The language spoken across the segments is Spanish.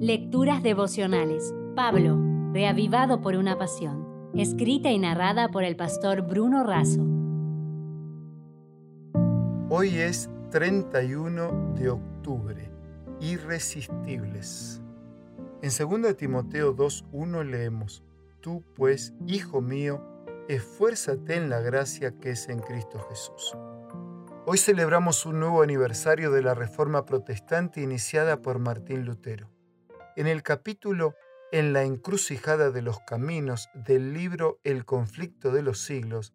Lecturas devocionales. Pablo, reavivado por una pasión. Escrita y narrada por el pastor Bruno Razo. Hoy es 31 de octubre. Irresistibles. En 2 Timoteo 2.1 leemos, Tú pues, hijo mío, esfuérzate en la gracia que es en Cristo Jesús. Hoy celebramos un nuevo aniversario de la Reforma Protestante iniciada por Martín Lutero. En el capítulo En la encrucijada de los caminos del libro El conflicto de los siglos,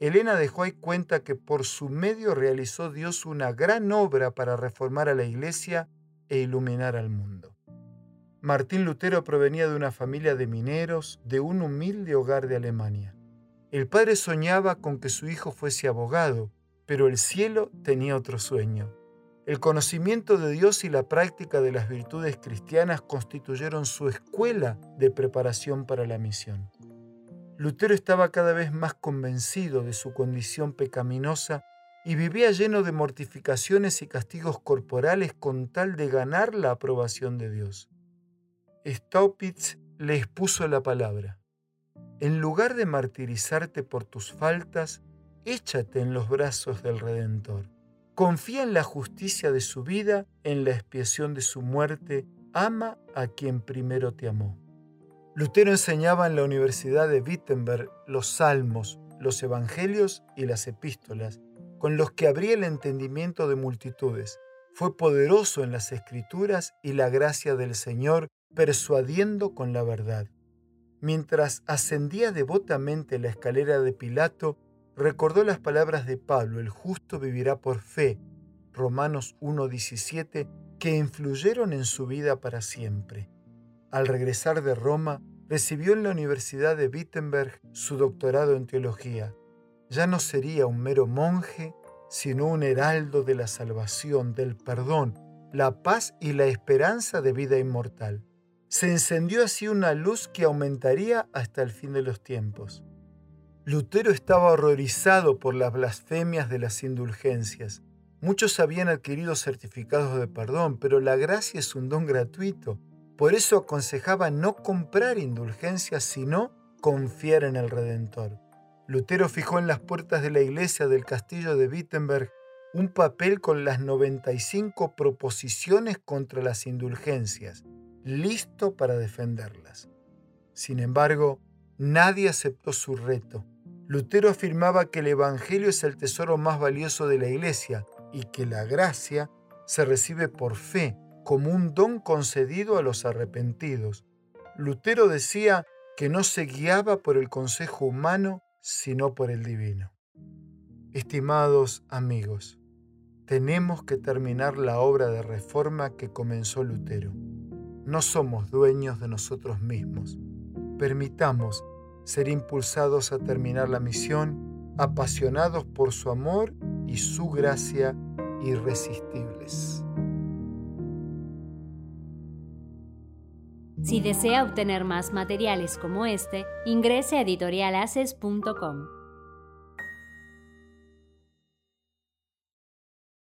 Elena de Hoy cuenta que por su medio realizó Dios una gran obra para reformar a la Iglesia e iluminar al mundo. Martín Lutero provenía de una familia de mineros de un humilde hogar de Alemania. El padre soñaba con que su hijo fuese abogado, pero el cielo tenía otro sueño. El conocimiento de Dios y la práctica de las virtudes cristianas constituyeron su escuela de preparación para la misión. Lutero estaba cada vez más convencido de su condición pecaminosa y vivía lleno de mortificaciones y castigos corporales con tal de ganar la aprobación de Dios. Staupitz le expuso la palabra. En lugar de martirizarte por tus faltas, échate en los brazos del Redentor. Confía en la justicia de su vida, en la expiación de su muerte, ama a quien primero te amó. Lutero enseñaba en la Universidad de Wittenberg los salmos, los evangelios y las epístolas, con los que abría el entendimiento de multitudes. Fue poderoso en las escrituras y la gracia del Señor, persuadiendo con la verdad. Mientras ascendía devotamente la escalera de Pilato, recordó las palabras de Pablo, el justo vivirá por fe, Romanos 1.17, que influyeron en su vida para siempre. Al regresar de Roma, recibió en la Universidad de Wittenberg su doctorado en teología. Ya no sería un mero monje, sino un heraldo de la salvación, del perdón, la paz y la esperanza de vida inmortal. Se encendió así una luz que aumentaría hasta el fin de los tiempos. Lutero estaba horrorizado por las blasfemias de las indulgencias. Muchos habían adquirido certificados de perdón, pero la gracia es un don gratuito. Por eso aconsejaba no comprar indulgencias, sino confiar en el Redentor. Lutero fijó en las puertas de la iglesia del castillo de Wittenberg un papel con las 95 proposiciones contra las indulgencias, listo para defenderlas. Sin embargo, nadie aceptó su reto. Lutero afirmaba que el Evangelio es el tesoro más valioso de la Iglesia y que la gracia se recibe por fe, como un don concedido a los arrepentidos. Lutero decía que no se guiaba por el consejo humano, sino por el divino. Estimados amigos, tenemos que terminar la obra de reforma que comenzó Lutero. No somos dueños de nosotros mismos. Permitamos ser impulsados a terminar la misión, apasionados por su amor y su gracia irresistibles. Si desea obtener más materiales como este, ingrese a editorialaces.com.